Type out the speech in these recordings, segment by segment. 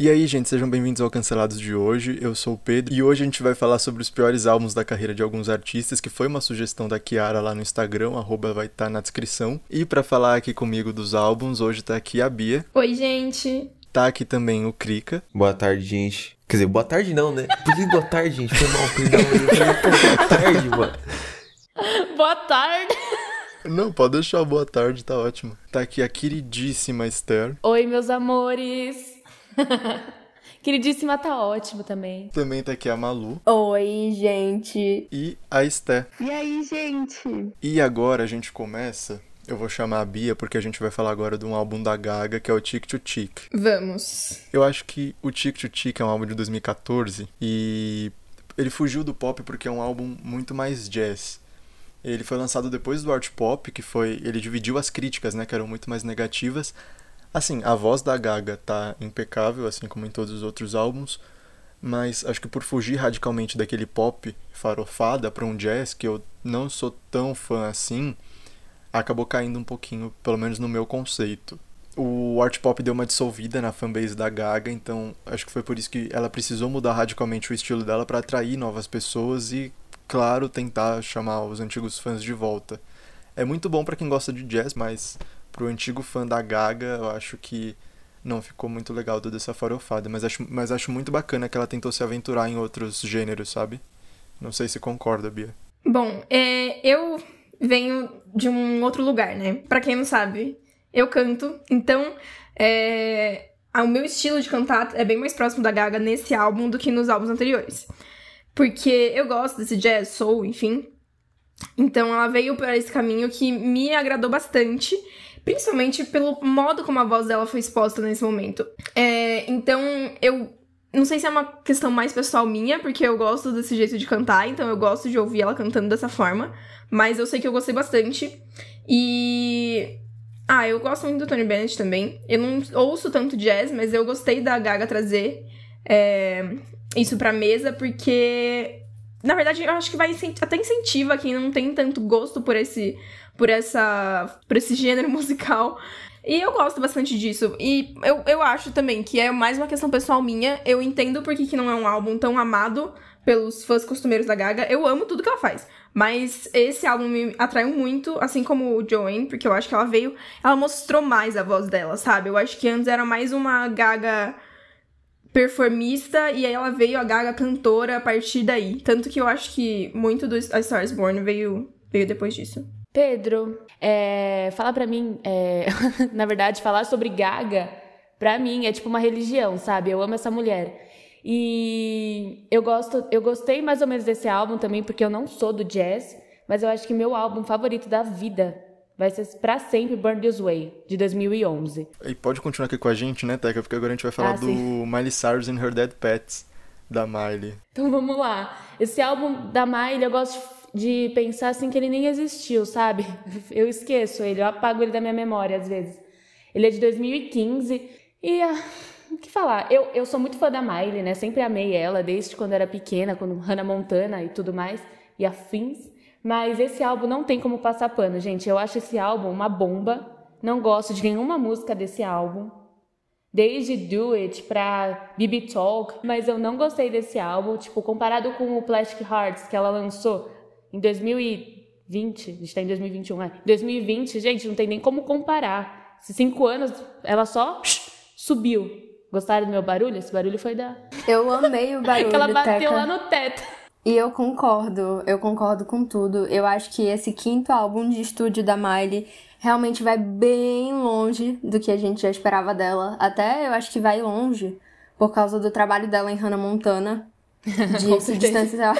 E aí, gente, sejam bem-vindos ao Cancelados de hoje. Eu sou o Pedro e hoje a gente vai falar sobre os piores álbuns da carreira de alguns artistas, que foi uma sugestão da Kiara lá no Instagram, arroba vai estar tá na descrição. E para falar aqui comigo dos álbuns, hoje tá aqui a Bia. Oi, gente. Tá aqui também o Krika. Boa tarde, gente. Quer dizer, boa tarde não, né? Por que boa tarde, gente? Foi mal, perdão. Boa tarde, mano. Boa tarde. Não, pode deixar boa tarde, tá ótimo. Tá aqui a queridíssima Esther. Oi, meus amores. Queridíssima tá ótimo também. Também tá aqui a Malu. Oi, gente. E a Esté. E aí, gente? E agora a gente começa. Eu vou chamar a Bia porque a gente vai falar agora de um álbum da Gaga que é o Tic to Tic. Vamos. Eu acho que o Tic to Tic é um álbum de 2014 e ele fugiu do pop porque é um álbum muito mais jazz. Ele foi lançado depois do art pop, que foi, ele dividiu as críticas, né, que eram muito mais negativas, Assim, a voz da Gaga tá impecável, assim como em todos os outros álbuns, mas acho que por fugir radicalmente daquele pop farofada para um jazz que eu não sou tão fã assim, acabou caindo um pouquinho, pelo menos no meu conceito. O art pop deu uma dissolvida na fanbase da Gaga, então acho que foi por isso que ela precisou mudar radicalmente o estilo dela para atrair novas pessoas e, claro, tentar chamar os antigos fãs de volta. É muito bom para quem gosta de jazz, mas pro antigo fã da Gaga, eu acho que não ficou muito legal toda essa farofada, mas acho, mas acho muito bacana que ela tentou se aventurar em outros gêneros, sabe? Não sei se concorda, Bia. Bom, é, eu venho de um outro lugar, né? Pra quem não sabe, eu canto, então é, o meu estilo de cantar é bem mais próximo da Gaga nesse álbum do que nos álbuns anteriores. Porque eu gosto desse jazz, soul, enfim. Então ela veio para esse caminho que me agradou bastante. Principalmente pelo modo como a voz dela foi exposta nesse momento. É, então, eu não sei se é uma questão mais pessoal minha, porque eu gosto desse jeito de cantar, então eu gosto de ouvir ela cantando dessa forma. Mas eu sei que eu gostei bastante. E. Ah, eu gosto muito do Tony Bennett também. Eu não ouço tanto jazz, mas eu gostei da Gaga trazer é, isso pra mesa, porque. Na verdade, eu acho que vai até incentiva quem não tem tanto gosto por esse por essa por esse gênero musical. E eu gosto bastante disso. E eu, eu acho também que é mais uma questão pessoal minha. Eu entendo porque que não é um álbum tão amado pelos fãs costumeiros da Gaga. Eu amo tudo que ela faz. Mas esse álbum me atraiu muito, assim como o Joanne, porque eu acho que ela veio. Ela mostrou mais a voz dela, sabe? Eu acho que antes era mais uma Gaga performista e aí ela veio a Gaga cantora a partir daí. Tanto que eu acho que muito do A Star is Born veio, veio depois disso. Pedro, é, fala pra mim, é, na verdade, falar sobre Gaga, pra mim, é tipo uma religião, sabe? Eu amo essa mulher. E eu gosto, eu gostei mais ou menos desse álbum também, porque eu não sou do jazz, mas eu acho que meu álbum favorito da vida vai ser para sempre Burn This Way, de 2011. E pode continuar aqui com a gente, né, Teca? Porque agora a gente vai falar ah, do Miley Cyrus and Her Dead Pets, da Miley. Então vamos lá. Esse álbum da Miley eu gosto de pensar assim que ele nem existiu, sabe? Eu esqueço ele, eu apago ele da minha memória às vezes. Ele é de 2015 e ah, o que falar? Eu, eu sou muito fã da Miley, né? Sempre amei ela desde quando era pequena, quando Hannah Montana e tudo mais e afins. Mas esse álbum não tem como passar pano, gente. Eu acho esse álbum uma bomba. Não gosto de nenhuma música desse álbum desde Do It pra BB Talk, mas eu não gostei desse álbum, tipo, comparado com o Plastic Hearts que ela lançou em 2020, a gente está em 2021, é. 2020, gente, não tem nem como comparar. Esses cinco anos, ela só subiu. Gostaram do meu barulho? Esse barulho foi da. Eu amei o barulho. que ela bateu Teca. lá no teto. E eu concordo, eu concordo com tudo. Eu acho que esse quinto álbum de estúdio da Miley realmente vai bem longe do que a gente já esperava dela. Até eu acho que vai longe por causa do trabalho dela em Hannah Montana, de se distanciar,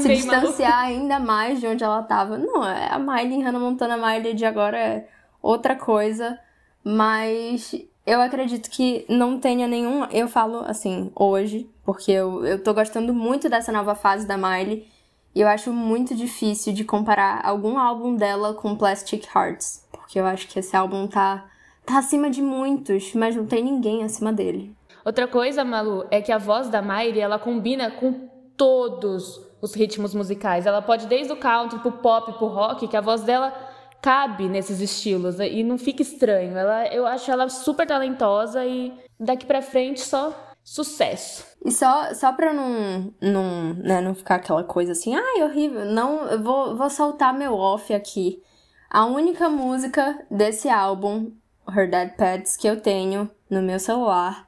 se distanciar ainda mais de onde ela tava. Não, é a Miley Hannah Montana Miley de agora é outra coisa, mas eu acredito que não tenha nenhum. Eu falo assim, hoje, porque eu, eu tô gostando muito dessa nova fase da Miley. E eu acho muito difícil de comparar algum álbum dela com Plastic Hearts. Porque eu acho que esse álbum tá, tá acima de muitos, mas não tem ninguém acima dele. Outra coisa, Malu, é que a voz da Miley, ela combina com todos os ritmos musicais. Ela pode desde o country pro pop, pro rock, que a voz dela cabe nesses estilos né? e não fica estranho. Ela, eu acho ela super talentosa e daqui para frente só sucesso. E só, só pra não, não, né, não ficar aquela coisa assim, ai, horrível, não, eu vou, vou soltar meu off aqui. A única música desse álbum, Her Dead Pets, que eu tenho no meu celular,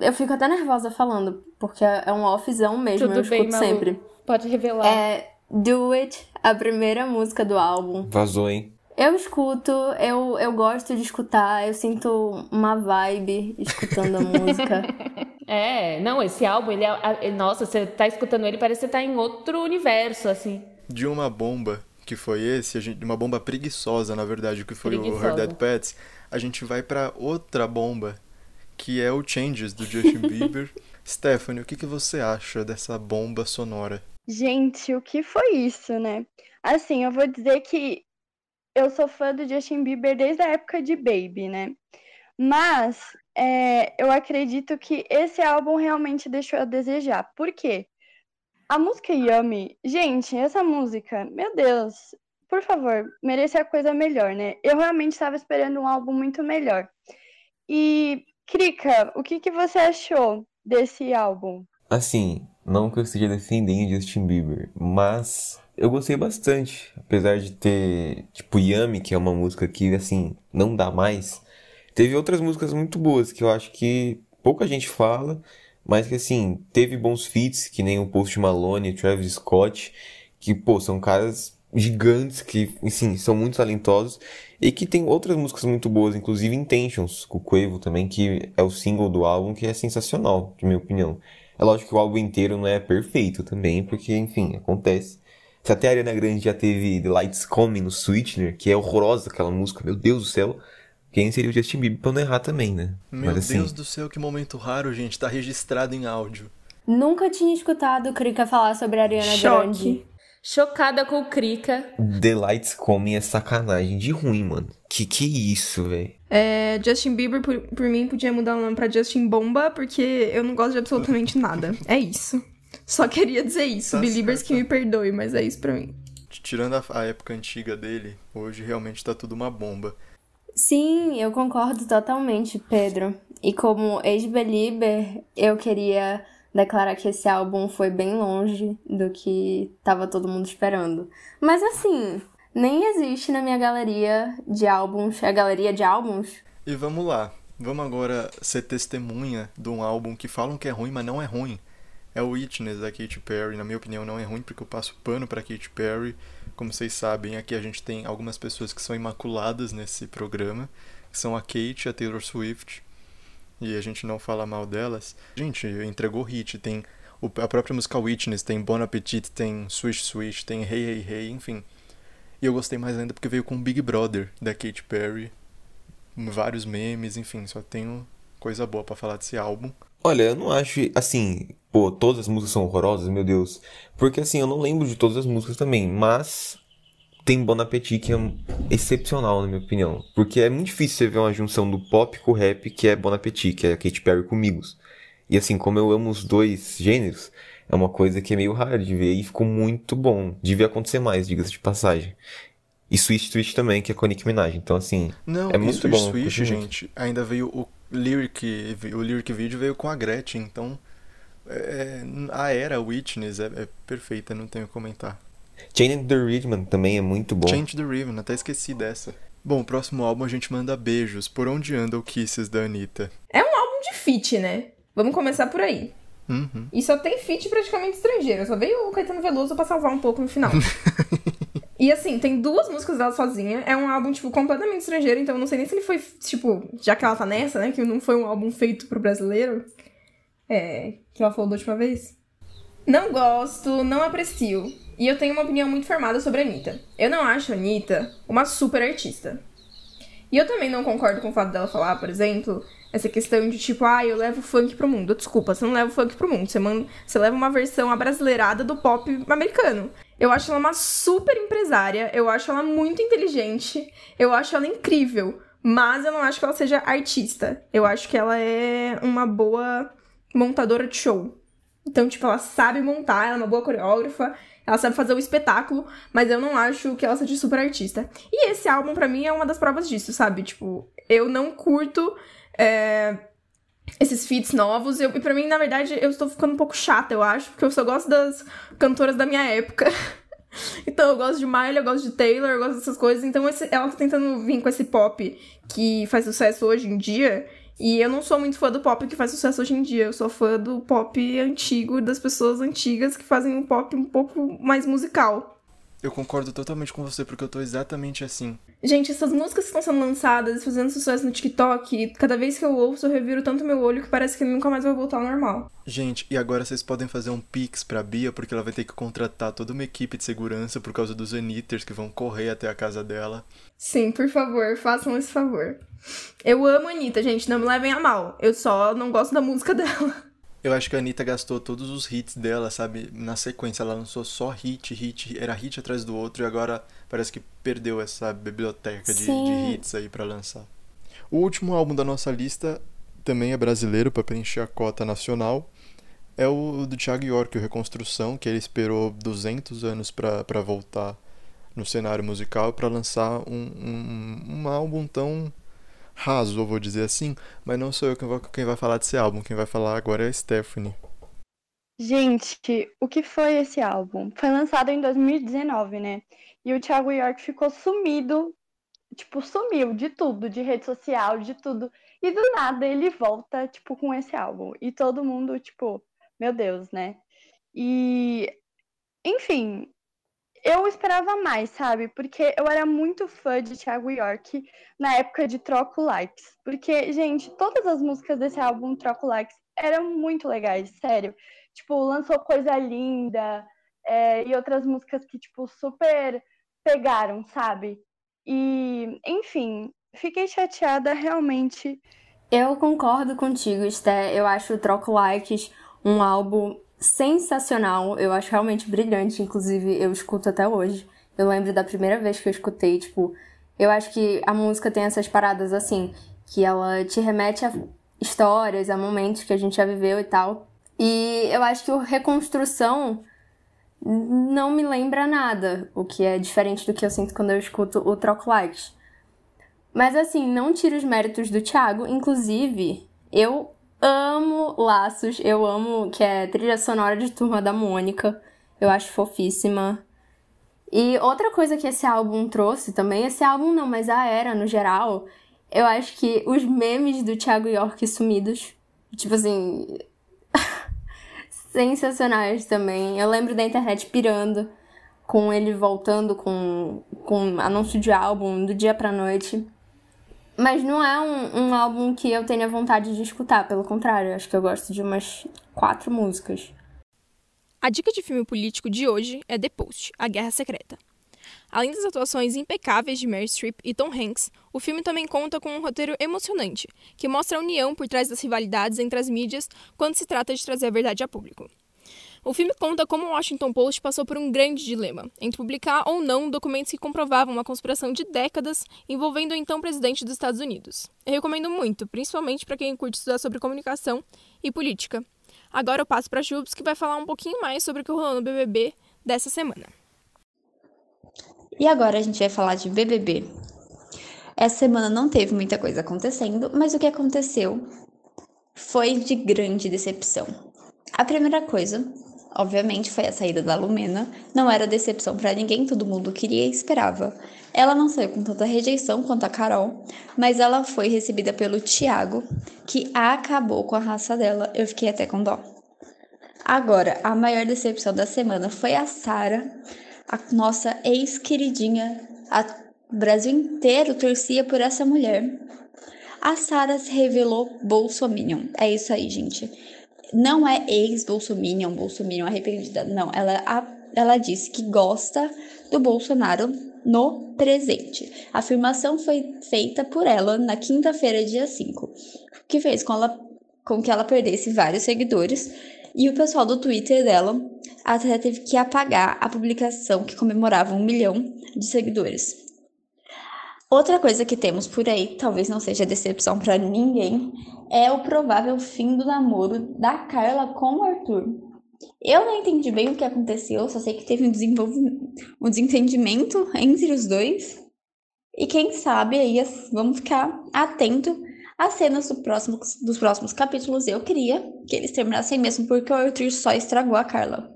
eu, fico até nervosa falando, porque é um offzão mesmo, Tudo eu bem, escuto Malu. sempre. Pode revelar. É Do It, a primeira música do álbum. Vazou, hein? Eu escuto, eu, eu gosto de escutar, eu sinto uma vibe escutando a música. É, não, esse álbum, ele é. nossa, você tá escutando ele, parece que você tá em outro universo, assim. De uma bomba que foi esse, a gente, de uma bomba preguiçosa, na verdade, que foi o Preguiçosa. Her Dead Pets, a gente vai pra outra bomba, que é o Changes do Justin Bieber. Stephanie, o que, que você acha dessa bomba sonora? Gente, o que foi isso, né? Assim, eu vou dizer que eu sou fã do Justin Bieber desde a época de Baby, né? Mas é, eu acredito que esse álbum realmente deixou a desejar. Por quê? A música Yummy, gente, essa música, meu Deus, por favor, merecia coisa melhor, né? Eu realmente estava esperando um álbum muito melhor. E, Krika, o que, que você achou desse álbum? Assim, não que eu esteja defendendo Justin Bieber, mas eu gostei bastante. Apesar de ter, tipo, Yummy, que é uma música que, assim, não dá mais. Teve outras músicas muito boas que eu acho que pouca gente fala, mas que, assim, teve bons feats, que nem o Post Malone, Travis Scott, que, pô, são caras gigantes que, assim, são muito talentosos e que tem outras músicas muito boas, inclusive Intentions, com o Quavo também, que é o single do álbum, que é sensacional, de minha opinião. É lógico que o álbum inteiro não é perfeito também, porque, enfim, acontece. Se até a Ariana Grande já teve The Lights Coming no Sweetener, que é horrorosa aquela música, meu Deus do céu, quem seria o Justin Bieber pra não errar também, né? Meu Mas assim, Deus do céu, que momento raro, gente. Tá registrado em áudio. Nunca tinha escutado o Krika falar sobre a Ariana Grande. Chocada com o Krika. The Lights Coming é sacanagem de ruim, mano. Que que isso, velho? É, Justin Bieber, por, por mim, podia mudar o nome pra Justin Bomba, porque eu não gosto de absolutamente nada. É isso. Só queria dizer isso. Tá Beliebers certo. que me perdoe, mas é isso pra mim. Tirando a, a época antiga dele, hoje realmente tá tudo uma bomba. Sim, eu concordo totalmente, Pedro. E como ex-belieber, eu queria declarar que esse álbum foi bem longe do que tava todo mundo esperando. Mas assim, nem existe na minha galeria de álbuns, a galeria de álbuns. E vamos lá. Vamos agora ser testemunha de um álbum que falam que é ruim, mas não é ruim. É o Witness da Katy Perry. Na minha opinião, não é ruim porque eu passo pano pra Katy Perry. Como vocês sabem, aqui a gente tem algumas pessoas que são imaculadas nesse programa, que são a Kate a Taylor Swift. E a gente não fala mal delas. Gente, entregou hit. Tem a própria música Witness, tem Bon Appetit, tem Swish Swish, tem Hey Hey Hey, enfim. E eu gostei mais ainda porque veio com Big Brother da Katy Perry vários memes, enfim, só tenho coisa boa pra falar desse álbum. Olha, eu não acho assim, pô, todas as músicas são horrorosas, meu Deus. Porque assim, eu não lembro de todas as músicas também, mas tem Bon Appetit que é excepcional, na minha opinião. Porque é muito difícil você ver uma junção do pop com o rap, que é Bon Appetit, que é Katy Perry com Migos. E assim, como eu amo os dois gêneros, é uma coisa que é meio rara de ver e ficou muito bom. Devia acontecer mais, diga-se de passagem. E Switch Twitch também, que é com a Nicki Minaj. Então, assim, Não, É muito Swish bom, muito. gente, ainda veio o lyric, o lyric video veio com a Gretchen, então é, a era Witness é, é perfeita, não tenho o que comentar. Chain and the Rhythm também é muito bom. Change the Rhythm, até esqueci dessa. Bom, o próximo álbum a gente manda beijos. Por onde anda o Kisses da Anitta? É um álbum de feat, né? Vamos começar por aí. Uhum. E só tem feat praticamente estrangeiro. Só veio o Caetano Veloso pra salvar um pouco no final. e assim, tem duas músicas dela sozinha. É um álbum, tipo, completamente estrangeiro. Então eu não sei nem se ele foi, tipo, já que ela tá nessa, né? Que não foi um álbum feito pro brasileiro. É. Que ela falou da última vez. Não gosto, não aprecio. E eu tenho uma opinião muito formada sobre a Anitta. Eu não acho a Anitta uma super artista. E eu também não concordo com o fato dela falar, por exemplo, essa questão de tipo, ah, eu levo funk pro mundo. Desculpa, você não leva o funk pro mundo. Você, manda, você leva uma versão abrasileirada do pop americano. Eu acho ela uma super empresária, eu acho ela muito inteligente, eu acho ela incrível. Mas eu não acho que ela seja artista. Eu acho que ela é uma boa montadora de show. Então, tipo, ela sabe montar, ela é uma boa coreógrafa, ela sabe fazer o espetáculo, mas eu não acho que ela seja super artista. E esse álbum, pra mim, é uma das provas disso, sabe? Tipo, eu não curto é, esses feats novos. Eu, e pra mim, na verdade, eu estou ficando um pouco chata, eu acho, porque eu só gosto das cantoras da minha época. então eu gosto de Miley, eu gosto de Taylor, eu gosto dessas coisas. Então esse, ela tá tentando vir com esse pop que faz sucesso hoje em dia. E eu não sou muito fã do pop que faz sucesso hoje em dia. Eu sou fã do pop antigo, das pessoas antigas que fazem um pop um pouco mais musical. Eu concordo totalmente com você, porque eu tô exatamente assim. Gente, essas músicas que estão sendo lançadas, fazendo sucesso no TikTok, cada vez que eu ouço, eu reviro tanto meu olho que parece que nunca mais vai voltar ao normal. Gente, e agora vocês podem fazer um pix pra Bia, porque ela vai ter que contratar toda uma equipe de segurança por causa dos Anitters que vão correr até a casa dela. Sim, por favor, façam esse favor. Eu amo a Anitta, gente, não me levem a mal. Eu só não gosto da música dela. Eu acho que a Anitta gastou todos os hits dela, sabe? Na sequência, ela lançou só hit, hit, era hit atrás do outro e agora parece que perdeu essa biblioteca de, de hits aí para lançar. O último álbum da nossa lista também é brasileiro para preencher a cota nacional. É o do Thiago York, o Reconstrução, que ele esperou 200 anos para voltar no cenário musical para lançar um, um, um álbum tão raso, vou dizer assim, mas não sou eu quem vai, quem vai falar desse álbum, quem vai falar agora é a Stephanie. Gente, o que foi esse álbum? Foi lançado em 2019, né? E o Thiago York ficou sumido, tipo, sumiu de tudo, de rede social, de tudo. E do nada ele volta, tipo, com esse álbum. E todo mundo, tipo, meu Deus, né? E, enfim, eu esperava mais, sabe? Porque eu era muito fã de Thiago York na época de Troco Likes. Porque, gente, todas as músicas desse álbum Troco Likes eram muito legais, sério. Tipo, lançou Coisa Linda é, e outras músicas que, tipo, super pegaram, sabe? E, enfim, fiquei chateada realmente. Eu concordo contigo, Esté. Eu acho o Troco Likes um álbum sensacional. Eu acho realmente brilhante. Inclusive, eu escuto até hoje. Eu lembro da primeira vez que eu escutei, tipo, eu acho que a música tem essas paradas assim, que ela te remete a histórias, a momentos que a gente já viveu e tal. E eu acho que o Reconstrução não me lembra nada, o que é diferente do que eu sinto quando eu escuto o Troco. Mas assim, não tiro os méritos do Thiago, inclusive, eu amo Laços, eu amo que é trilha sonora de Turma da Mônica. Eu acho fofíssima. E outra coisa que esse álbum trouxe também, esse álbum não, mas a era no geral, eu acho que os memes do Thiago York sumidos, tipo assim, sensacionais também. Eu lembro da internet pirando com ele voltando com, com anúncio de álbum do dia pra noite. Mas não é um, um álbum que eu tenha vontade de escutar, pelo contrário, acho que eu gosto de umas quatro músicas. A dica de filme político de hoje é The Post, A Guerra Secreta. Além das atuações impecáveis de Mary Streep e Tom Hanks, o filme também conta com um roteiro emocionante, que mostra a união por trás das rivalidades entre as mídias quando se trata de trazer a verdade a público. O filme conta como o Washington Post passou por um grande dilema entre publicar ou não documentos que comprovavam uma conspiração de décadas envolvendo o então presidente dos Estados Unidos. Eu recomendo muito, principalmente para quem curte estudar sobre comunicação e política. Agora eu passo para Jubes, que vai falar um pouquinho mais sobre o que rolou no BBB dessa semana. E agora a gente vai falar de BBB. Essa semana não teve muita coisa acontecendo, mas o que aconteceu foi de grande decepção. A primeira coisa Obviamente foi a saída da Lumena, não era decepção para ninguém, todo mundo queria e esperava. Ela não saiu com tanta rejeição quanto a Carol, mas ela foi recebida pelo Tiago, que acabou com a raça dela. Eu fiquei até com dó. Agora, a maior decepção da semana foi a Sara, a nossa ex-queridinha. O Brasil inteiro torcia por essa mulher. A Sara se revelou bolsominion. É isso aí, gente não é ex-Bolsominion, Bolsominion arrependida, não. Ela, ela disse que gosta do Bolsonaro no presente. A afirmação foi feita por ela na quinta-feira, dia 5, que fez com, ela, com que ela perdesse vários seguidores. E o pessoal do Twitter dela até teve que apagar a publicação que comemorava um milhão de seguidores. Outra coisa que temos por aí, talvez não seja decepção para ninguém, é o provável fim do namoro da Carla com o Arthur. Eu não entendi bem o que aconteceu, só sei que teve um, um desentendimento entre os dois. E quem sabe aí vamos ficar atento As cenas do próximo, dos próximos capítulos eu queria que eles terminassem mesmo, porque o Arthur só estragou a Carla.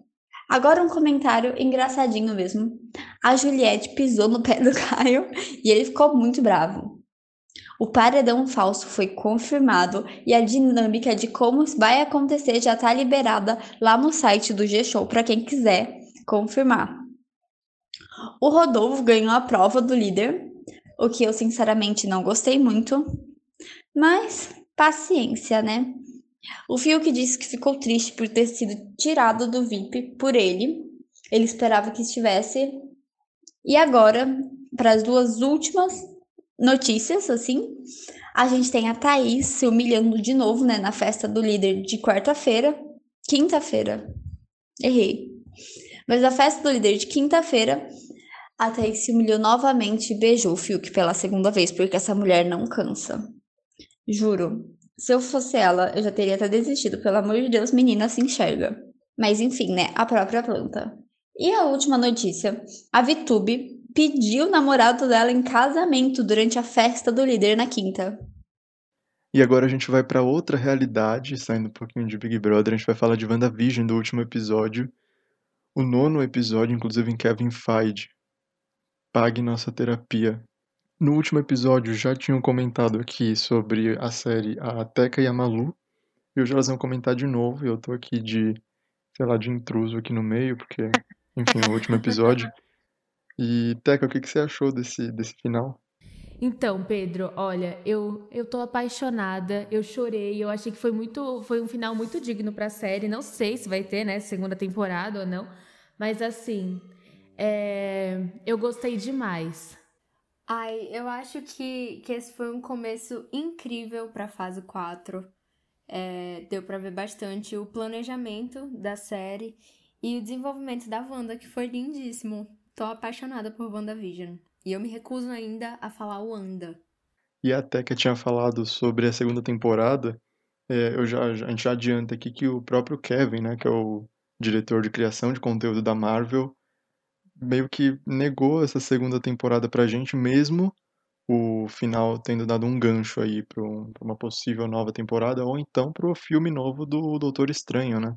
Agora um comentário engraçadinho mesmo. A Juliette pisou no pé do Caio e ele ficou muito bravo. O paredão falso foi confirmado e a dinâmica de como vai acontecer já está liberada lá no site do G-Show para quem quiser confirmar. O Rodolfo ganhou a prova do líder, o que eu sinceramente não gostei muito, mas paciência, né? O Fiuk disse que ficou triste por ter sido tirado do VIP por ele. Ele esperava que estivesse. E agora, para as duas últimas notícias, assim, a gente tem a Thaís se humilhando de novo, né, na festa do líder de quarta-feira. Quinta-feira. Errei. Mas a festa do líder de quinta-feira, a Thaís se humilhou novamente e beijou o Fiuk pela segunda vez, porque essa mulher não cansa. Juro. Se eu fosse ela, eu já teria até desistido. Pelo amor de Deus, menina se enxerga. Mas enfim, né? A própria planta. E a última notícia. A Vitube pediu o namorado dela em casamento durante a festa do líder na quinta. E agora a gente vai para outra realidade, saindo um pouquinho de Big Brother, a gente vai falar de WandaVision do último episódio. O nono episódio, inclusive em Kevin Feige. Pague nossa terapia. No último episódio já tinham comentado aqui sobre a série A Teca e a Malu. E hoje elas vão comentar de novo. E eu tô aqui de, sei lá, de intruso aqui no meio, porque, enfim, o último episódio. E, Teca, o que, que você achou desse, desse final? Então, Pedro, olha, eu, eu tô apaixonada, eu chorei, eu achei que foi muito, foi um final muito digno pra série. Não sei se vai ter, né, segunda temporada ou não, mas assim, é, eu gostei demais. Ai, eu acho que, que esse foi um começo incrível pra fase 4. É, deu pra ver bastante o planejamento da série e o desenvolvimento da Wanda, que foi lindíssimo. Tô apaixonada por WandaVision. E eu me recuso ainda a falar Wanda. E até que eu tinha falado sobre a segunda temporada, é, eu já, a gente já adianta aqui que o próprio Kevin, né, que é o diretor de criação de conteúdo da Marvel, meio que negou essa segunda temporada pra gente, mesmo o final tendo dado um gancho aí pra, um, pra uma possível nova temporada, ou então pro filme novo do Doutor Estranho, né?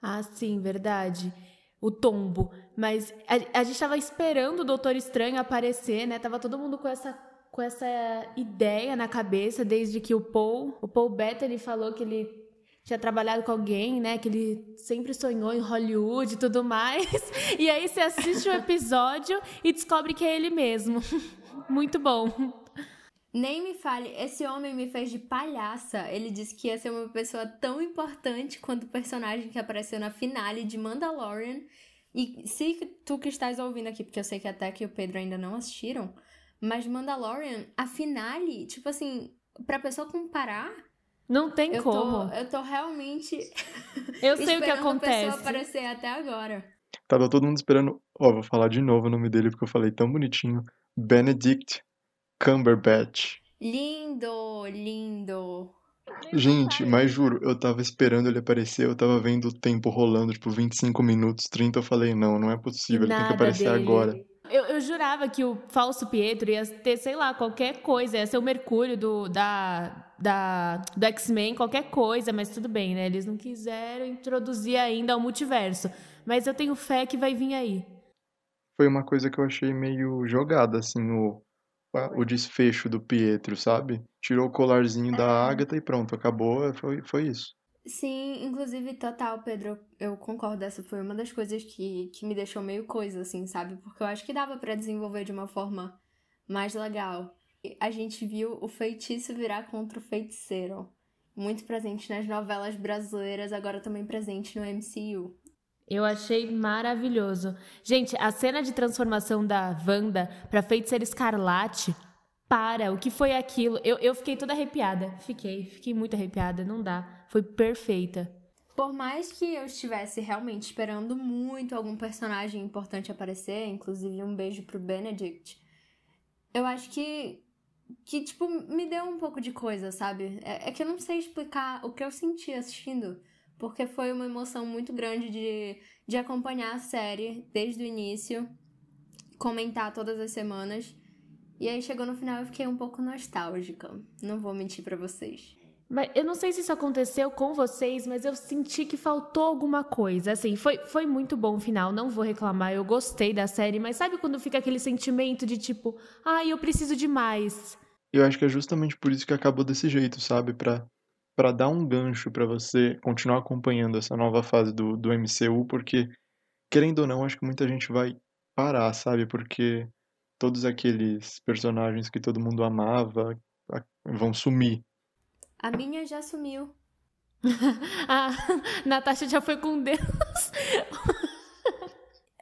Ah, sim, verdade. O tombo. Mas a, a gente tava esperando o Doutor Estranho aparecer, né? Tava todo mundo com essa com essa ideia na cabeça desde que o Paul, o Paul Bettany falou que ele tinha trabalhado com alguém, né? Que ele sempre sonhou em Hollywood e tudo mais. E aí você assiste o um episódio e descobre que é ele mesmo. Muito bom. Nem me fale, esse homem me fez de palhaça. Ele disse que ia ser uma pessoa tão importante quanto o personagem que apareceu na finale de Mandalorian. E se tu que estás ouvindo aqui, porque eu sei que até que o Pedro ainda não assistiram, mas Mandalorian, a finale, tipo assim, pra pessoa comparar, não tem eu como. Tô, eu tô realmente. Eu sei o que acontece. A aparecer até agora. Tava todo mundo esperando. Ó, oh, vou falar de novo o nome dele porque eu falei tão bonitinho. Benedict Cumberbatch. Lindo, lindo. Gente, mas juro, eu tava esperando ele aparecer, eu tava vendo o tempo rolando, tipo, 25 minutos, 30, eu falei, não, não é possível, ele tem que aparecer dele. agora. Eu, eu, jurava que o falso Pietro ia ter, sei lá, qualquer coisa, ia ser o Mercúrio do, da, da, do X-Men, qualquer coisa, mas tudo bem, né? Eles não quiseram introduzir ainda o multiverso. Mas eu tenho fé que vai vir aí. Foi uma coisa que eu achei meio jogada, assim, o, o desfecho do Pietro, sabe? Tirou o colarzinho da Agatha e pronto, acabou, foi, foi isso. Sim, inclusive, total, Pedro, eu concordo. Essa foi uma das coisas que, que me deixou meio coisa, assim, sabe? Porque eu acho que dava para desenvolver de uma forma mais legal. A gente viu o feitiço virar contra o feiticeiro. Muito presente nas novelas brasileiras, agora também presente no MCU. Eu achei maravilhoso. Gente, a cena de transformação da Wanda pra feiticeira escarlate. Para, o que foi aquilo? Eu, eu fiquei toda arrepiada. Fiquei, fiquei muito arrepiada. Não dá. Foi perfeita. Por mais que eu estivesse realmente esperando muito algum personagem importante aparecer, inclusive um beijo pro Benedict, eu acho que. Que, tipo, me deu um pouco de coisa, sabe? É, é que eu não sei explicar o que eu senti assistindo, porque foi uma emoção muito grande de, de acompanhar a série desde o início, comentar todas as semanas. E aí chegou no final eu fiquei um pouco nostálgica. Não vou mentir para vocês. Mas eu não sei se isso aconteceu com vocês, mas eu senti que faltou alguma coisa. Assim, foi, foi muito bom o final, não vou reclamar, eu gostei da série, mas sabe quando fica aquele sentimento de tipo, ai, eu preciso de mais? Eu acho que é justamente por isso que acabou desse jeito, sabe? Pra, pra dar um gancho para você continuar acompanhando essa nova fase do, do MCU, porque, querendo ou não, acho que muita gente vai parar, sabe? Porque todos aqueles personagens que todo mundo amava vão sumir. A minha já sumiu. a Natasha já foi com Deus.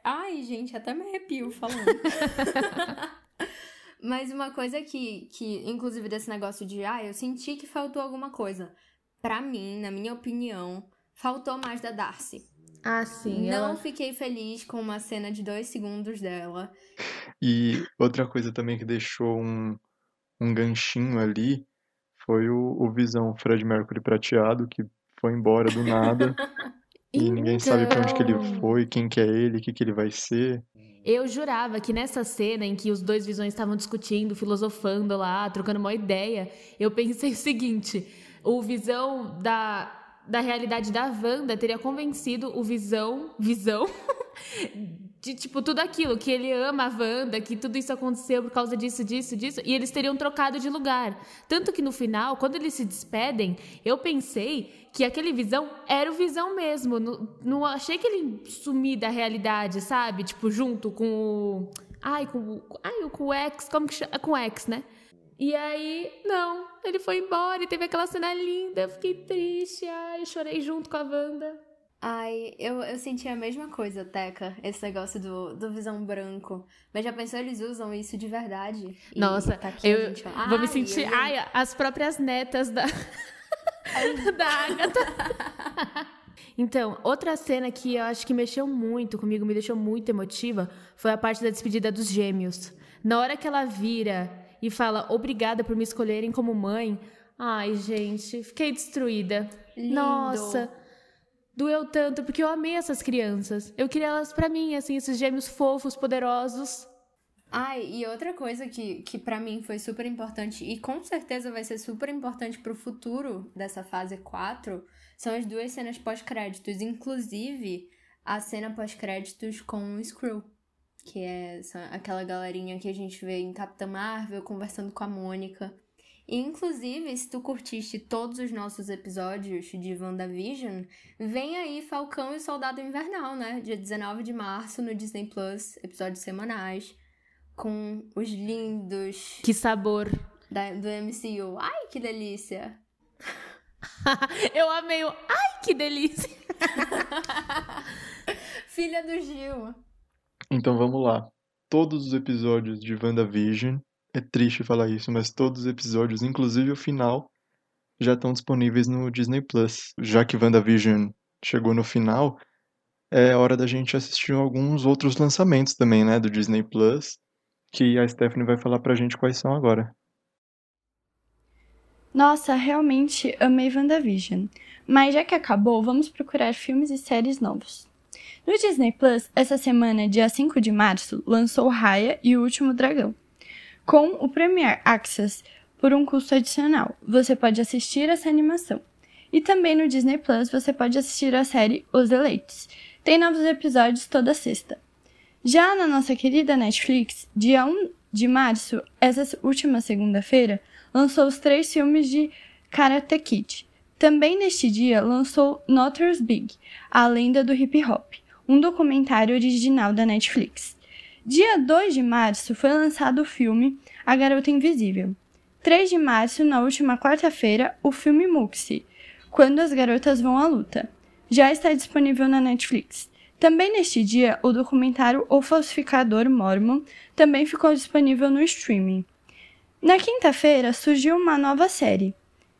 Ai, gente, até me arrepio falando. Mas uma coisa que, que, inclusive desse negócio de, ah, eu senti que faltou alguma coisa. Pra mim, na minha opinião, faltou mais da Darcy. Ah, sim. Não ela... fiquei feliz com uma cena de dois segundos dela. E outra coisa também que deixou um, um ganchinho ali foi o, o Visão Fred Mercury prateado, que foi embora do nada. e então... ninguém sabe pra onde que ele então. foi, quem que é ele, o que, que ele vai ser. Eu jurava que nessa cena em que os dois visões estavam discutindo, filosofando lá, trocando uma ideia, eu pensei o seguinte: o visão da, da realidade da Wanda teria convencido o visão. Visão? de tipo tudo aquilo, que ele ama a Wanda, que tudo isso aconteceu por causa disso, disso, disso, e eles teriam trocado de lugar. Tanto que no final, quando eles se despedem, eu pensei que aquele Visão era o Visão mesmo. Não, não achei que ele sumir da realidade, sabe? Tipo, junto com o. Ai, com. Ai, com o X, como que chama? Com o X, né? E aí, não, ele foi embora e teve aquela cena linda. Eu fiquei triste, ai, chorei junto com a Wanda. Ai, eu, eu senti a mesma coisa, Teca, esse negócio do, do visão branco. Mas já pensou, eles usam isso de verdade? E, Nossa, tá aqui, eu gente, vou me sentir. Eu... Ai, as próprias netas da. da Agatha. Então, outra cena que eu acho que mexeu muito comigo, me deixou muito emotiva, foi a parte da despedida dos gêmeos. Na hora que ela vira e fala obrigada por me escolherem como mãe, ai, gente, fiquei destruída. Lindo. Nossa doeu tanto porque eu amei essas crianças. Eu queria elas para mim, assim, esses gêmeos fofos, poderosos. Ai, e outra coisa que, que para mim foi super importante e com certeza vai ser super importante pro futuro dessa fase 4 são as duas cenas pós-créditos, inclusive a cena pós-créditos com o Screw, que é aquela galerinha que a gente vê em Capitã Marvel conversando com a Mônica. E, inclusive, se tu curtiste todos os nossos episódios de WandaVision, vem aí Falcão e Soldado Invernal, né? Dia 19 de março no Disney Plus, episódios semanais, com os lindos. Que sabor! Da, do MCU. Ai, que delícia! Eu amei o. Ai, que delícia! Filha do Gil. Então vamos lá. Todos os episódios de WandaVision é triste falar isso, mas todos os episódios, inclusive o final, já estão disponíveis no Disney Plus. Já que WandaVision chegou no final, é hora da gente assistir alguns outros lançamentos também, né, do Disney Plus, que a Stephanie vai falar pra gente quais são agora. Nossa, realmente amei WandaVision. Mas já que acabou, vamos procurar filmes e séries novos. No Disney Plus, essa semana, dia 5 de março, lançou Raya e o Último Dragão. Com o Premier Access, por um custo adicional, você pode assistir essa animação. E também no Disney Plus você pode assistir a série Os Eleitos. Tem novos episódios toda sexta. Já na nossa querida Netflix, dia 1 de março, essa última segunda-feira, lançou os três filmes de Karate Kid. Também neste dia lançou Notorious Big, a lenda do hip hop, um documentário original da Netflix. Dia 2 de março foi lançado o filme A Garota Invisível. 3 de março, na última quarta-feira, o filme Muxi, Quando as Garotas Vão à Luta. Já está disponível na Netflix. Também neste dia, o documentário O Falsificador Mormon também ficou disponível no streaming. Na quinta-feira, surgiu uma nova série,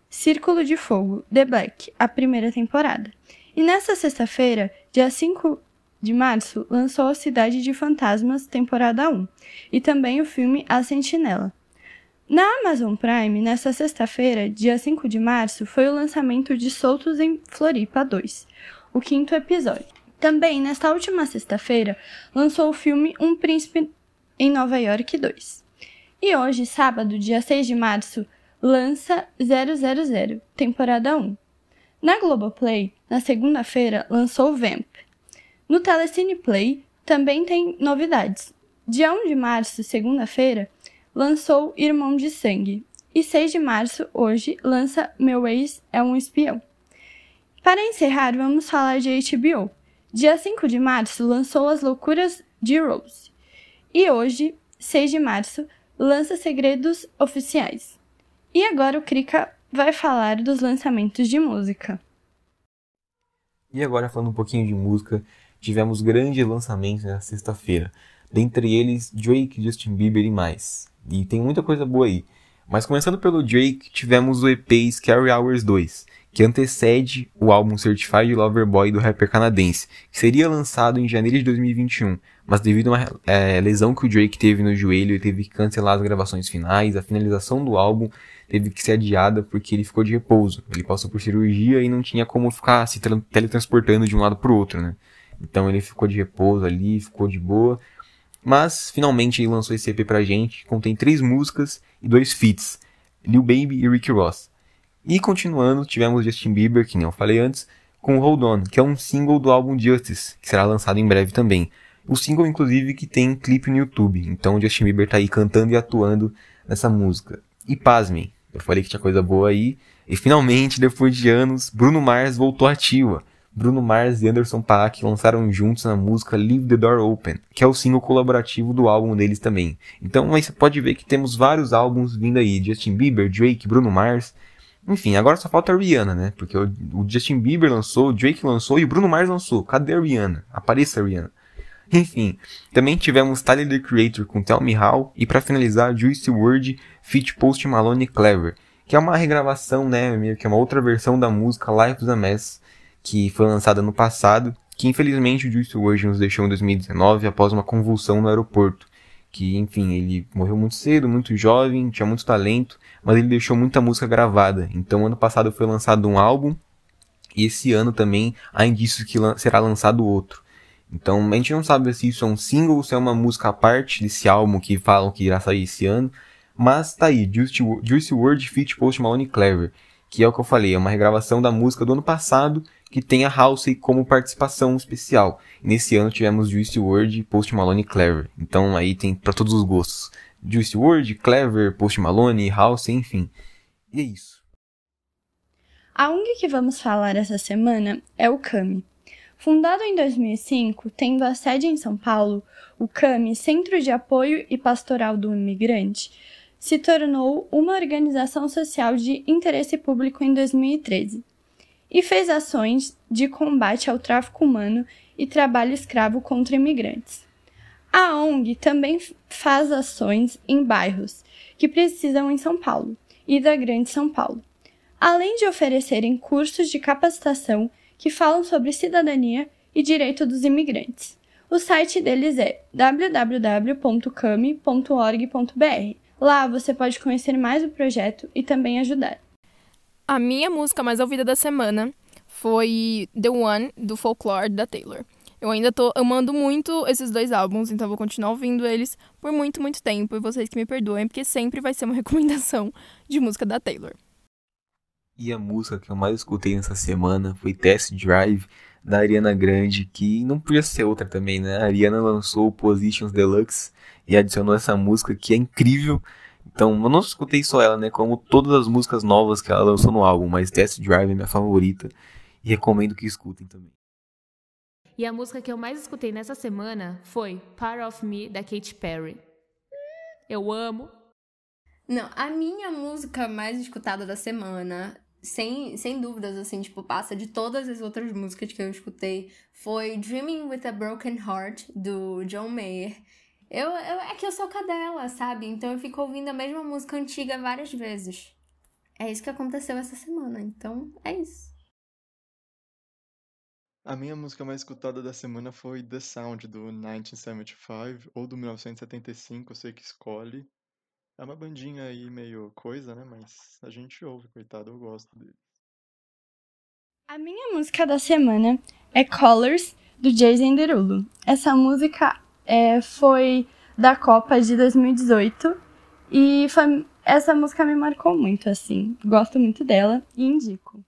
Círculo de Fogo, The Black, a primeira temporada. E nesta sexta-feira, dia 5 de março, lançou A Cidade de Fantasmas, temporada 1, e também o filme A Sentinela. Na Amazon Prime, nesta sexta-feira, dia 5 de março, foi o lançamento de Soltos em Floripa 2, o quinto episódio. Também, nesta última sexta-feira, lançou o filme Um Príncipe em Nova York 2. E hoje, sábado, dia 6 de março, lança 000, temporada 1. Na Globoplay, na segunda-feira, lançou Vamp. No Telecine Play também tem novidades. Dia 1 de março, segunda-feira, lançou Irmão de Sangue. E 6 de março, hoje, lança Meu Ex é um Espião. Para encerrar, vamos falar de HBO. Dia 5 de março, lançou As Loucuras de Rose. E hoje, 6 de março, lança Segredos Oficiais. E agora o Krika vai falar dos lançamentos de música. E agora falando um pouquinho de música, tivemos grandes lançamentos na sexta-feira. Dentre eles, Drake, Justin Bieber e mais. E tem muita coisa boa aí. Mas começando pelo Drake, tivemos o EP Scary Hours 2, que antecede o álbum Certified Lover Boy do rapper canadense, que seria lançado em janeiro de 2021, mas devido a uma é, lesão que o Drake teve no joelho, ele teve que cancelar as gravações finais, a finalização do álbum teve que ser adiada porque ele ficou de repouso. Ele passou por cirurgia e não tinha como ficar se teletransportando de um lado para o outro, né? Então ele ficou de repouso ali, ficou de boa. Mas finalmente ele lançou esse EP pra gente, contém três músicas e dois feats, Lil Baby e Rick Ross. E continuando, tivemos Justin Bieber, que nem eu falei antes, com Hold On, que é um single do álbum Justice, que será lançado em breve também. O single, inclusive, que tem clipe no YouTube, então Justin Bieber tá aí cantando e atuando nessa música. E pasmem, eu falei que tinha coisa boa aí, e finalmente, depois de anos, Bruno Mars voltou ativa. Bruno Mars e Anderson Paak lançaram juntos a música Leave the Door Open, que é o single colaborativo do álbum deles também. Então aí você pode ver que temos vários álbuns vindo aí, Justin Bieber, Drake, Bruno Mars. Enfim, agora só falta a Rihanna, né? Porque o, Justin Bieber lançou, o Drake lançou e o Bruno Mars lançou. Cadê a Rihanna? Apareça a Rihanna. Enfim, também tivemos Tyler the Creator com Tell Me How e para finalizar Juicy WRLD feat Post Malone Clever, que é uma regravação, né, meio que é uma outra versão da música Life's a Mess, que foi lançada no passado, que infelizmente o Juice WRLD nos deixou em 2019 após uma convulsão no aeroporto. Que, enfim, ele morreu muito cedo, muito jovem, tinha muito talento, mas ele deixou muita música gravada. Então, ano passado foi lançado um álbum, e esse ano também há indícios que será lançado outro. Então, a gente não sabe se isso é um single ou se é uma música à parte desse álbum que falam que irá sair esse ano. Mas tá aí, Juicy, Juicy WRLD feat Post Malone Clever, que é o que eu falei, é uma regravação da música do ano passado que tem a Halsey como participação especial. nesse ano tivemos Juicy WRLD, Post Malone e Clever. Então aí tem para todos os gostos. Juicy WRLD, Clever, Post Malone, Halsey, enfim. E é isso. A ONG que vamos falar essa semana é o CAMI. Fundado em 2005, tendo a sede em São Paulo, o CAMI, Centro de Apoio e Pastoral do Imigrante, se tornou uma organização social de interesse público em 2013 e fez ações de combate ao tráfico humano e trabalho escravo contra imigrantes. A ONG também faz ações em bairros que precisam em São Paulo e da Grande São Paulo, além de oferecerem cursos de capacitação que falam sobre cidadania e direito dos imigrantes. O site deles é www.cami.org.br. Lá você pode conhecer mais o projeto e também ajudar. A minha música mais ouvida da semana foi The One, do Folklore, da Taylor. Eu ainda tô amando muito esses dois álbuns, então vou continuar ouvindo eles por muito, muito tempo. E vocês que me perdoem, porque sempre vai ser uma recomendação de música da Taylor. E a música que eu mais escutei nessa semana foi Test Drive, da Ariana Grande, que não podia ser outra também, né? A Ariana lançou o Positions Deluxe e adicionou essa música que é incrível. Então, eu não escutei só ela, né? Como todas as músicas novas que ela lançou no álbum, mas Test Drive é minha favorita e recomendo que escutem também. E a música que eu mais escutei nessa semana foi Part of Me da Katy Perry. Eu amo. Não, a minha música mais escutada da semana, sem, sem dúvidas, assim, tipo, passa de todas as outras músicas que eu escutei, foi Dreaming with a Broken Heart, do John Mayer. Eu, eu, é que eu sou cadela, sabe? Então eu fico ouvindo a mesma música antiga várias vezes. É isso que aconteceu essa semana, então é isso. A minha música mais escutada da semana foi The Sound, do 1975, ou do 1975, eu sei que escolhe. É uma bandinha aí meio coisa, né? Mas a gente ouve, coitado, eu gosto dele. A minha música da semana é Colors, do Jason Derulo. Essa música é, foi da Copa de 2018 E foi, essa música me marcou muito, assim. Gosto muito dela e indico.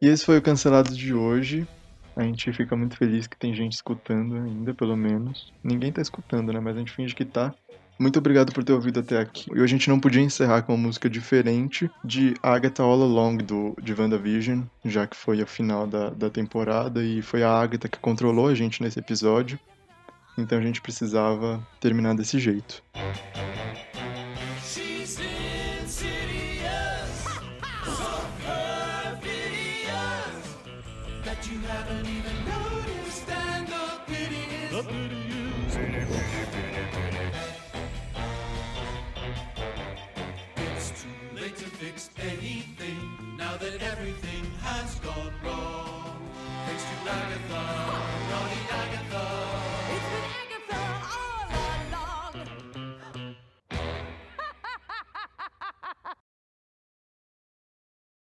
E esse foi o Cancelado de hoje. A gente fica muito feliz que tem gente escutando ainda, pelo menos. Ninguém tá escutando, né? Mas a gente finge que tá. Muito obrigado por ter ouvido até aqui. E a gente não podia encerrar com uma música diferente de Agatha All Along, do, de WandaVision, já que foi a final da, da temporada e foi a Agatha que controlou a gente nesse episódio. Então a gente precisava terminar desse jeito.